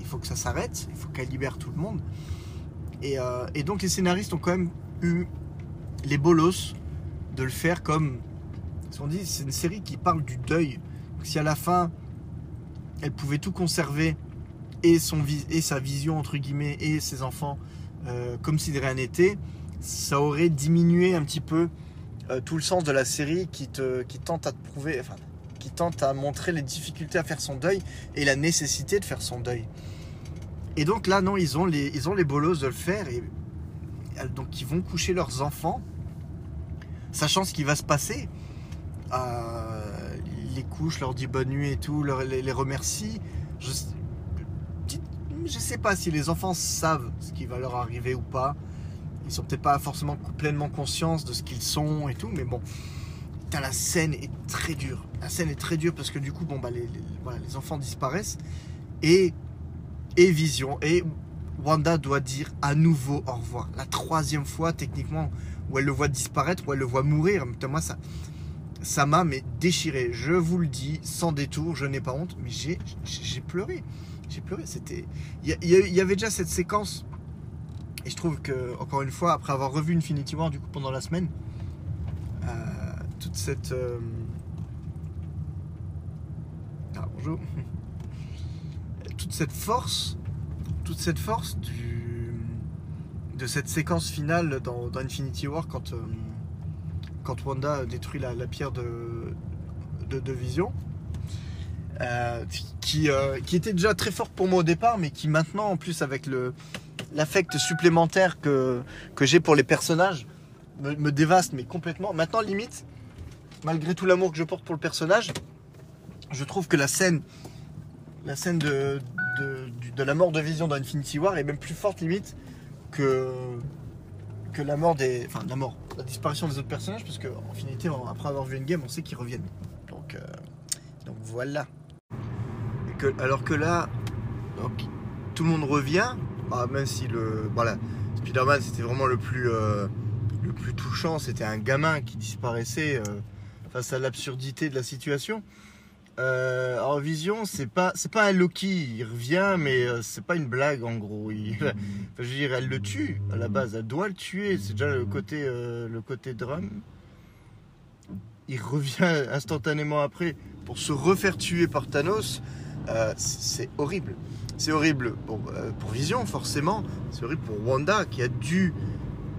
il faut que ça s'arrête, il faut qu'elle libère tout le monde. Et, euh, et donc les scénaristes ont quand même eu les bolos de le faire comme on dit, c'est une série qui parle du deuil. si à la fin, elle pouvait tout conserver, et, son, et sa vision, entre guillemets, et ses enfants, euh, comme si de rien n'était, ça aurait diminué un petit peu euh, tout le sens de la série qui, te, qui tente à te prouver, enfin, qui tente à montrer les difficultés à faire son deuil et la nécessité de faire son deuil. Et donc là, non, ils ont les, ils ont les bolos de le faire et donc ils vont coucher leurs enfants, sachant ce qui va se passer euh, les couches, leur dit bonne nuit et tout, les, les, remercie. Je, je sais pas si les enfants savent ce qui va leur arriver ou pas. Ils sont peut-être pas forcément pleinement conscients de ce qu'ils sont et tout, mais bon. la scène est très dure. La scène est très dure parce que du coup, bon, bah, les, enfants disparaissent et, et Vision et Wanda doit dire à nouveau au revoir. La troisième fois, techniquement, où elle le voit disparaître, où elle le voit mourir. Moi, ça, ça m'a mais déchiré. Je vous le dis, sans détour, je n'ai pas honte, mais j'ai, pleuré. J'ai pleuré. C'était, il y, avait déjà cette séquence. Et je trouve que, encore une fois, après avoir revu Infinity War du coup pendant la semaine, euh, toute cette euh... ah, bonjour, [laughs] toute cette force, toute cette force du de cette séquence finale dans, Infinity War quand euh, quand Wanda détruit la, la pierre de, de, Vision. qui, qui était déjà très fort pour moi au départ, mais qui maintenant, en plus avec le l'affect supplémentaire que, j'ai pour les personnages, me, dévaste, mais complètement. Maintenant, limite, malgré tout l'amour que je porte pour le personnage, je trouve que la scène, de, la mort de Vision dans Infinity War est même plus forte, limite, que, la mort des. Enfin, la mort, la disparition des autres personnages, parce qu'en Infinity, après avoir vu une game, on sait qu'ils reviennent. Donc, euh, voilà. que, alors que là, tout le monde revient, ah, même si le. Voilà, Spider-Man c'était vraiment le plus. Euh, le plus touchant, c'était un gamin qui disparaissait euh, face à l'absurdité de la situation. Euh, en vision, c'est pas c'est pas un Loki, il revient, mais euh, c'est pas une blague en gros. [laughs] Je veux dire, elle le tue à la base, elle doit le tuer. C'est déjà le côté le côté drame. Il revient instantanément après pour se refaire tuer par Thanos. c'est horrible. C'est horrible pour, pour Vision forcément. C'est horrible pour Wanda qui a dû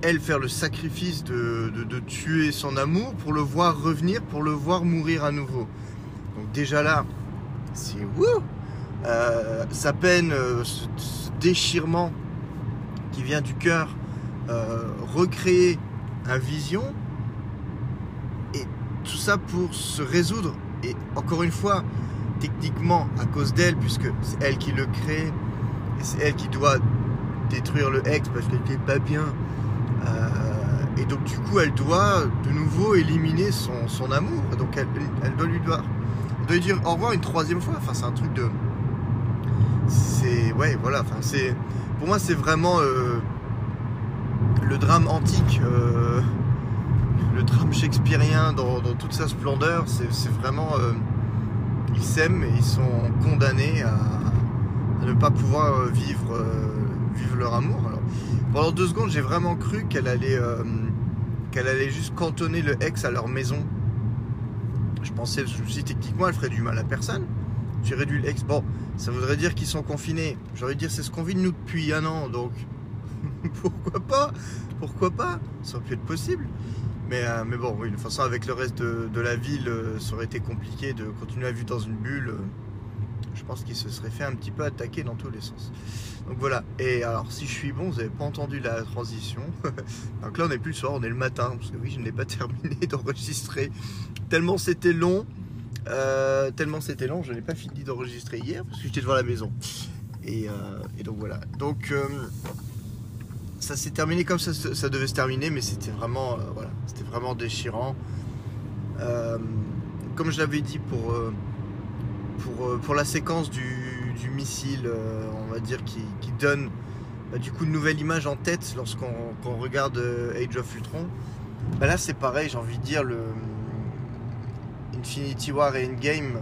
elle faire le sacrifice de, tuer son amour pour le voir revenir, pour le voir mourir à nouveau. Donc déjà là, c'est wouh euh, Sa peine, euh, ce, déchirement qui vient du cœur, euh, recréer un vision, et tout ça pour se résoudre. Et encore une fois, techniquement, à cause d'elle, puisque c'est elle qui le crée, et c'est elle qui doit détruire le ex parce qu'elle n'était pas bien euh, et donc du coup, elle doit de nouveau éliminer son, amour. Donc elle, doit lui doit, doit dire au revoir une troisième fois. Enfin, c'est un truc de, c'est ouais, voilà. Enfin, c'est pour moi, c'est vraiment euh, le drame antique, euh, le drame shakespearien dans, toute sa splendeur. C'est vraiment, ils s'aiment et ils sont condamnés à, ne pas pouvoir vivre, vivre leur amour. Pendant deux secondes, j'ai vraiment cru qu'elle allait, euh, qu'elle allait juste cantonner le ex à leur maison. Je pensais, je techniquement, elle ferait du mal à personne. J'ai réduit le ex. Bon, ça voudrait dire qu'ils sont confinés. J'aurais dire, c'est ce qu'on vit nous depuis un an, donc [laughs] pourquoi pas? Pourquoi pas? Ça aurait pu être possible. Mais, euh, mais bon, oui, de toute façon, avec le reste de, la ville, euh, ça aurait été compliqué de continuer à vivre dans une bulle. je pense qu'il se serait fait un petit peu attaquer dans tous les sens. Donc voilà. Et alors, si je suis bon, vous n'avez pas entendu la transition. [laughs] Donc là, on n'est plus le soir, on est le matin. Parce que oui, je n'ai pas [laughs] terminé d'enregistrer. Tellement c'était long. Euh, tellement c'était long, je n'ai pas fini d'enregistrer hier parce que j'étais devant la maison. Et, euh, donc voilà. Donc euh, ça s'est terminé comme ça, devait se terminer, mais c'était vraiment, voilà, c'était vraiment déchirant. comme je l'avais dit pour, pour, pour la séquence du, missile, euh, on va dire, qui, donne bah, du coup une nouvelle image en tête lorsqu'on regarde euh, Age of Ultron. Bah, là, c'est pareil, j'ai envie de dire, le Infinity War et Endgame.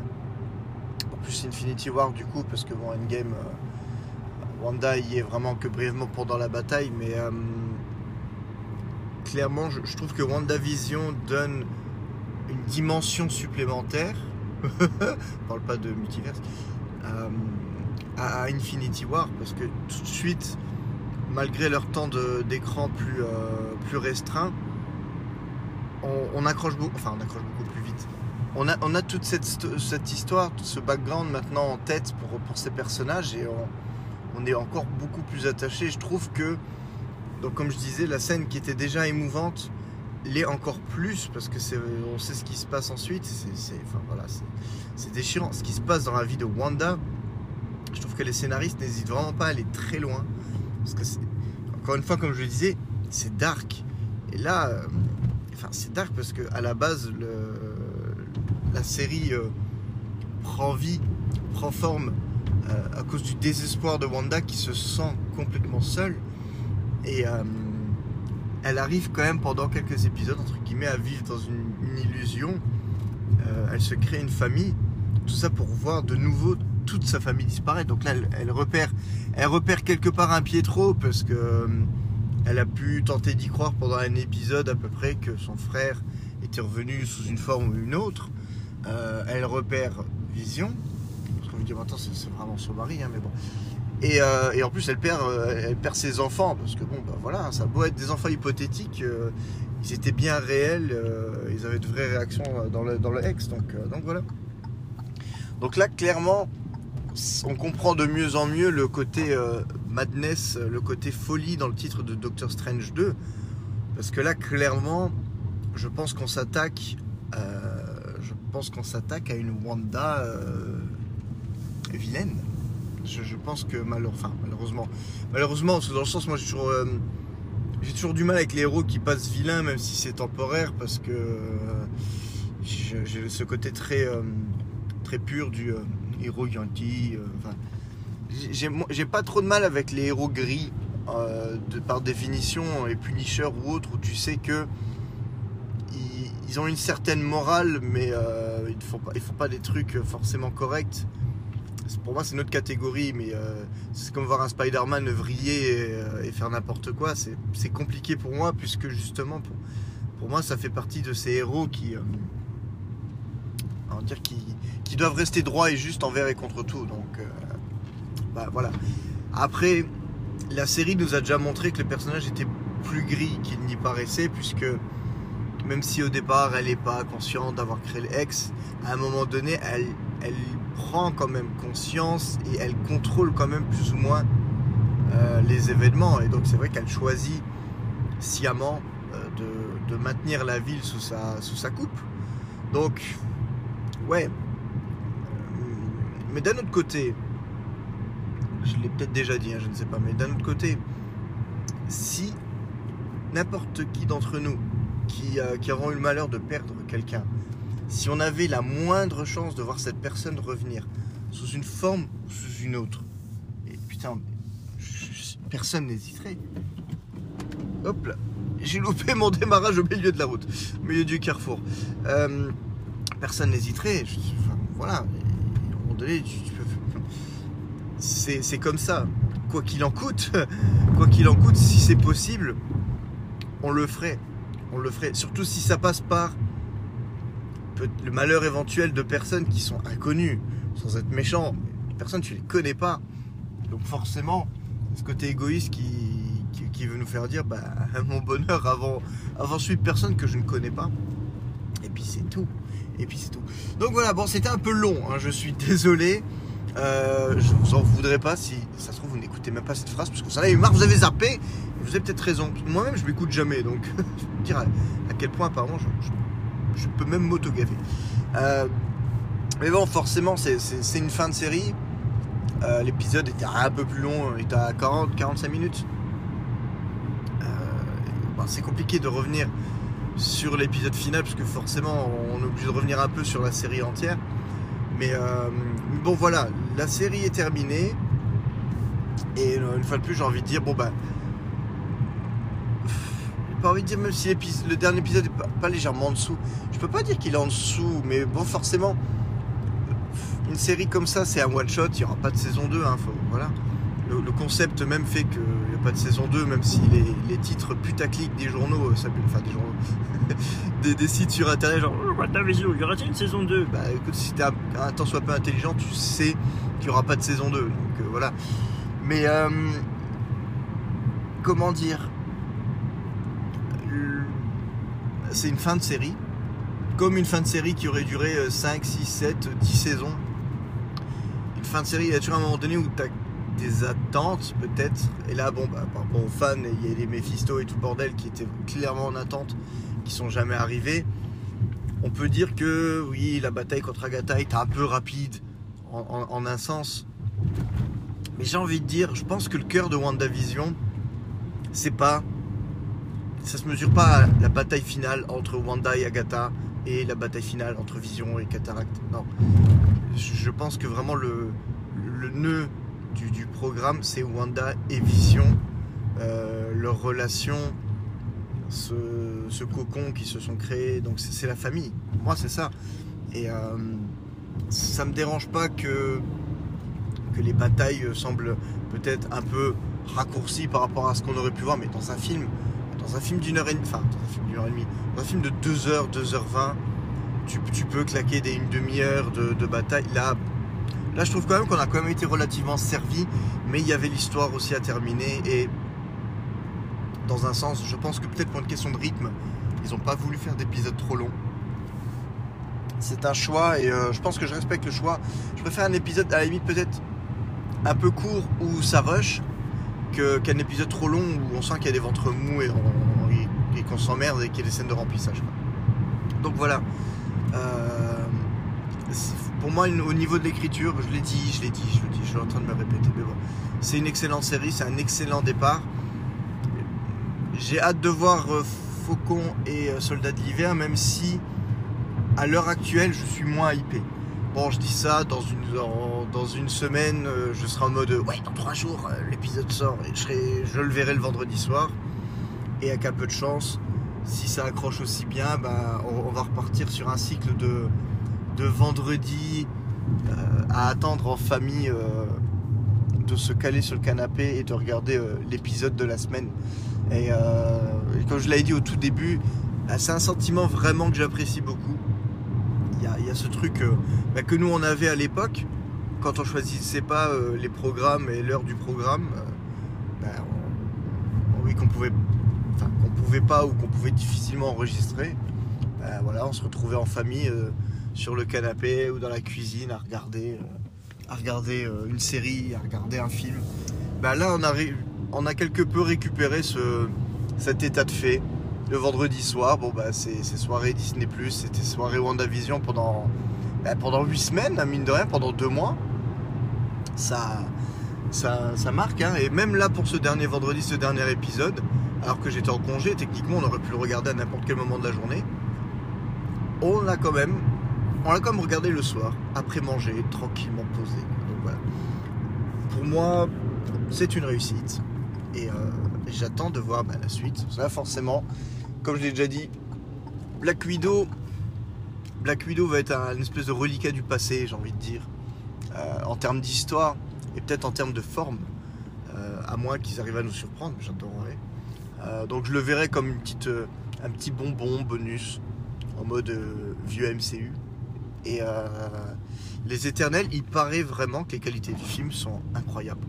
En plus, Infinity War, du coup, parce que bon, Endgame, euh, Wanda y est vraiment que brièvement pendant la bataille, mais clairement, je, trouve que WandaVision donne une dimension supplémentaire. [laughs] on parle pas de multiverse à Infinity War parce que tout de suite, malgré leur temps d'écran plus, euh, restreint, on, accroche beaucoup, plus vite. On a, toute cette, cette, histoire, tout ce background maintenant en tête pour, pour ces personnages et on, on est encore beaucoup plus attaché. Je trouve que, donc comme je disais, la scène qui était déjà émouvante l'est encore plus parce que c'est, on sait ce qui se passe ensuite. C'est, enfin, voilà, c'est déchirant. Ce qui se passe dans la vie de Wanda, je trouve que les scénaristes n'hésitent vraiment pas à aller très loin. Parce que, encore une fois, comme je le disais, c'est dark. Et là, euh, enfin, c'est dark parce que à la base, la série euh, prend vie, prend forme à cause du désespoir de Wanda qui se sent complètement seule. Et elle arrive quand même pendant quelques épisodes, entre guillemets, à vivre dans une, illusion. elle se crée une famille. Tout ça pour voir de nouveau toute sa famille disparaît. Donc là, elle, repère, elle repère quelque part un pied trop parce que euh, elle a pu tenter d'y croire pendant un épisode à peu près que son frère était revenu sous une forme ou une autre. Euh, elle repère Vision. Dit maintenant c'est vraiment son mari, hein, mais bon. Euh, et, en plus elle perd, elle perd ses enfants parce que bon bah voilà, ça doit être des enfants hypothétiques. ils étaient bien réels, euh, ils avaient de vraies réactions dans le, dans le ex. Donc, euh, donc voilà. Donc là, clairement, on comprend de mieux en mieux le côté euh, madness, le côté folie dans le titre de Doctor Strange 2. Parce que là, clairement, je pense qu'on s'attaque, je pense qu'on s'attaque à une Wanda vilaine. Je, pense que malheureusement, malheureusement, dans le sens, moi j'ai toujours, j'ai toujours du mal avec les héros qui passent vilains, même si c'est temporaire, parce que euh, j'ai ce côté très, euh, très pur du euh, héros gentil. j'ai pas trop de mal avec les héros gris, par définition, et Punisher ou autres, où tu sais que ils, ont une certaine morale, mais ils ne font, font pas des trucs forcément corrects pour moi, c'est une autre catégorie, mais euh, c'est comme voir un Spider-Man vriller euh, et, faire n'importe quoi. C'est compliqué pour moi, puisque justement, pour, moi, ça fait partie de ces héros qui, euh, dire, qui, doivent rester droits et justes envers et contre tout. Donc, bah, voilà. Après, la série nous a déjà montré que le personnage était plus gris qu'il n'y paraissait, puisque même si au départ elle n'est pas consciente d'avoir créé l'ex, à un moment donné, elle prend quand même conscience et elle contrôle quand même plus ou moins euh, les événements. Et donc c'est vrai qu'elle choisit sciemment euh, de, maintenir la ville sous sa, coupe. Donc, ouais. Mais d'un autre côté, je l'ai peut-être déjà dit, hein, je ne sais pas, mais d'un autre côté, si n'importe qui d'entre nous qui, euh, qui auront eu le malheur de perdre quelqu'un, si on avait la moindre chance de voir cette personne revenir, sous une forme ou sous une autre, et putain, personne n'hésiterait. Hop là, j'ai loupé mon démarrage au milieu de la route, au milieu du carrefour. Euh, personne n'hésiterait. voilà, à un moment donné, c'est comme ça. Quoi qu'il en coûte, [laughs] quoi qu'il en coûte, si c'est possible, on le ferait. On le ferait. Surtout si ça passe par le malheur éventuel de personnes qui sont inconnues, sans être méchant, les personnes tu les connais pas. Donc forcément, ce côté égoïste qui, veut nous faire dire bah, [laughs] mon bonheur avant, avant celui de personnes que je ne connais pas. Et puis c'est tout. Et puis c'est tout. Donc voilà, bon, c'était un peu long, hein, je suis [laughs] désolé. Euh, je vous en voudrais pas si ça se trouve vous n'écoutez même pas cette phrase parce que ça eu marre, vous avez zappé. Vous avez peut-être raison. Moi-même je m'écoute jamais donc [laughs] je vais dire à, quel point apparemment je je peux même m'auto-gaver. Euh, mais bon, forcément, c'est une fin de série. Euh, l'épisode était un peu plus long, il était à 40-45 minutes. Euh, c'est compliqué de revenir sur l'épisode final, parce que forcément, on est obligé de revenir un peu sur la série entière. Mais bon, voilà, la série est terminée. Et une fois de plus, j'ai envie de dire, bon, bah pas envie de dire, même si le dernier épisode est pas, légèrement en dessous, je peux pas dire qu'il est en dessous, mais bon, forcément, une série comme ça, c'est un one shot, il n'y aura pas de saison 2. Hein, voilà. Le, concept même fait qu'il n'y a pas de saison 2, même si les, titres putaclic des journaux, euh, ça, enfin des journaux, [laughs] des, sites sur internet, genre, oh, il y aura-t-il une saison 2 Bah écoute, si t'es un, un tant soit peu intelligent, tu sais qu'il n'y aura pas de saison 2. Donc euh, voilà. Mais, euh, comment dire? C'est une fin de série. Comme une fin de série qui aurait duré 5, 6, 7, 10 saisons. Une fin de série, il y a toujours un moment donné où tu as des attentes peut-être. Et là, bon, bah, par rapport aux fans, il y a les Mephisto et tout le bordel qui étaient clairement en attente, qui sont jamais arrivés. On peut dire que oui, la bataille contre Agatha est un peu rapide en un sens. Mais j'ai envie de dire, je pense que le cœur de WandaVision, c'est pas ça se mesure pas à la bataille finale entre Wanda et Agatha et la bataille finale entre Vision et Cataract. Non. Je pense que vraiment le, le nœud du, programme, c'est Wanda et Vision, euh, leur relation, ce, cocon qui se sont créés. Donc c'est la famille. Moi, c'est ça. Et euh, ça me dérange pas que, que les batailles semblent peut-être un peu raccourcies par rapport à ce qu'on aurait pu voir, mais dans un film, dans un film d'une heure et demie, enfin, dans un film d'une heure et demie, dans un film de 2h, 2h20, tu, peux claquer une demi-heure de, bataille. Là, là, je trouve quand même qu'on a quand même été relativement servi, mais il y avait l'histoire aussi à terminer. Et dans un sens, je pense que peut-être pour une question de rythme, Ils n'ont pas voulu faire d'épisodes trop longs. C'est un choix et euh, je pense que je respecte le choix. Je préfère un épisode à la limite peut-être un peu court où ça rush qu'un épisode trop long où on sent qu'il y a des ventres mous et, qu'on s'emmerde et qu'il y a des scènes de remplissage. Donc voilà. Euh, pour moi, au niveau de l'écriture, je l'ai dit, je l'ai dit, je le dis, je suis en train de me répéter, mais bon, c'est une excellente série, c'est un excellent départ. J'ai hâte de voir euh, Faucon et euh, Soldat de l'hiver, même si à l'heure actuelle, je suis moins hypé. Bon, je dis ça, dans une, semaine, euh, je serai en mode ouais, dans trois jours, l'épisode sort et je, le verrai le vendredi soir. Et avec un peu de chance, si ça accroche aussi bien, bah, on, va repartir sur un cycle de, vendredi à attendre en famille de se caler sur le canapé et de regarder l'épisode de la semaine. Et, euh, comme je l'avais dit au tout début, bah, c'est un sentiment vraiment que j'apprécie beaucoup. Ce truc euh, bah, que nous on avait à l'époque, quand on choisissait pas euh, les programmes et l'heure du programme, bah, oui qu'on pouvait, qu'on pouvait pas ou qu'on pouvait difficilement enregistrer. voilà, on se retrouvait en famille sur le canapé ou dans la cuisine à regarder, à regarder une série, à regarder un film. là on a quelque peu récupéré ce, cet état de fait. Le vendredi soir, bon bah c'est soirée Disney c'était soirée WandaVision pendant bah, pendant 8 semaines, hein, mine de rien, pendant 2 mois. Ça, ça, marque, hein. et même là pour ce dernier vendredi, ce dernier épisode, alors que j'étais en congé, techniquement on aurait pu le regarder à n'importe quel moment de la journée. On l'a quand même, on l'a quand même regardé le soir, après manger, tranquillement posé. Donc voilà. Pour moi, c'est une réussite. Et euh, j'attends de voir bah, la suite. Ça, forcément, comme je l'ai déjà dit, Black Widow, Black Widow va être un, une espèce de reliquat du passé, j'ai envie de dire, euh, en termes d'histoire et peut-être en termes de forme, euh, à moins qu'ils arrivent à nous surprendre, j'adorerais. donc je le verrai comme une petite, un petit bonbon bonus en mode vieux MCU. Et les Éternels, il paraît vraiment que les qualités du film sont incroyables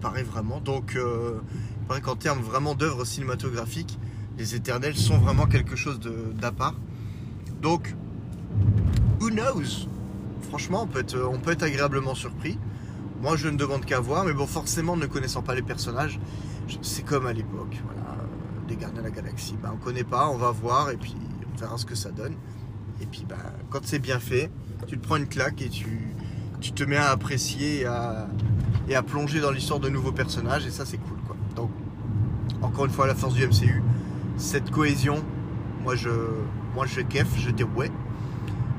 paraît vraiment. Donc, euh, il paraît qu'en termes vraiment d'œuvres cinématographiques, les Éternels sont vraiment quelque chose d'à part. Donc, who knows? Franchement, on peut, être, on peut être agréablement surpris. Moi, je ne demande qu'à voir, mais bon, forcément, ne connaissant pas les personnages, c'est comme à l'époque, voilà, des Gardiens de la Galaxie. Ben, on connaît pas, on va voir, et puis on verra ce que ça donne. Et puis, ben, quand c'est bien fait, tu te prends une claque et tu, tu te mets à apprécier à, et à plonger dans l'histoire de nouveaux personnages et ça c'est cool quoi. Donc encore une fois la force du MCU, cette cohésion, moi je moi je kiffe, je dis ouais.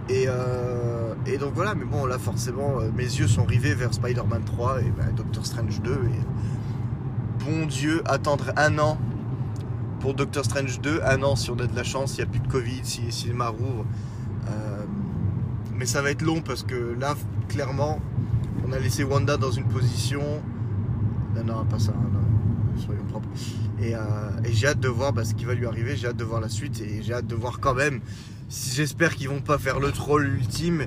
Et, euh, et, donc voilà, mais bon là forcément euh, mes yeux sont rivés vers Spider-Man 3 et ben, Doctor Strange 2 et bon Dieu, attendre un an pour Doctor Strange 2, un an si on a de la chance, il n'y a plus de Covid, si, les marouvres. Euh, mais ça va être long parce que là clairement on a laissé Wanda dans une position. Non, non, pas ça, soyons propres. Et, euh, et j'ai hâte de voir bah, ce qui va lui arriver, j'ai hâte de voir la suite et j'ai hâte de voir quand même. J'espère qu'ils vont pas faire le troll ultime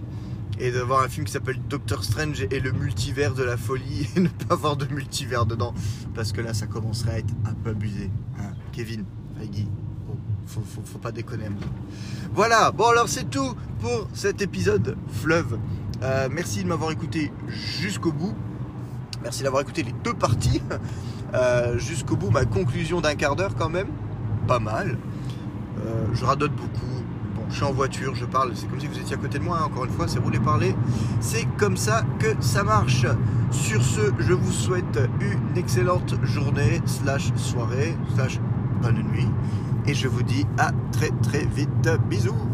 et de voir un film qui s'appelle Doctor Strange et le multivers de la folie [laughs] et ne pas avoir de multivers dedans parce que là ça commencerait à être un peu abusé. Hein. Kevin, Feige, oh, faut, faut, faut, pas déconner. Voilà, bon alors c'est tout pour cet épisode fleuve. Euh, merci de m'avoir écouté jusqu'au bout. Merci d'avoir écouté les deux parties euh, jusqu'au bout. Ma conclusion d'un quart d'heure quand même, pas mal. Euh, je radote beaucoup. Bon, je suis en voiture, je parle. C'est comme si vous étiez à côté de moi. Hein, encore une fois, c'est vous les parler. C'est comme ça que ça marche. Sur ce, je vous souhaite une excellente journée slash soirée slash bonne nuit. Et je vous dis à très très vite. Bisous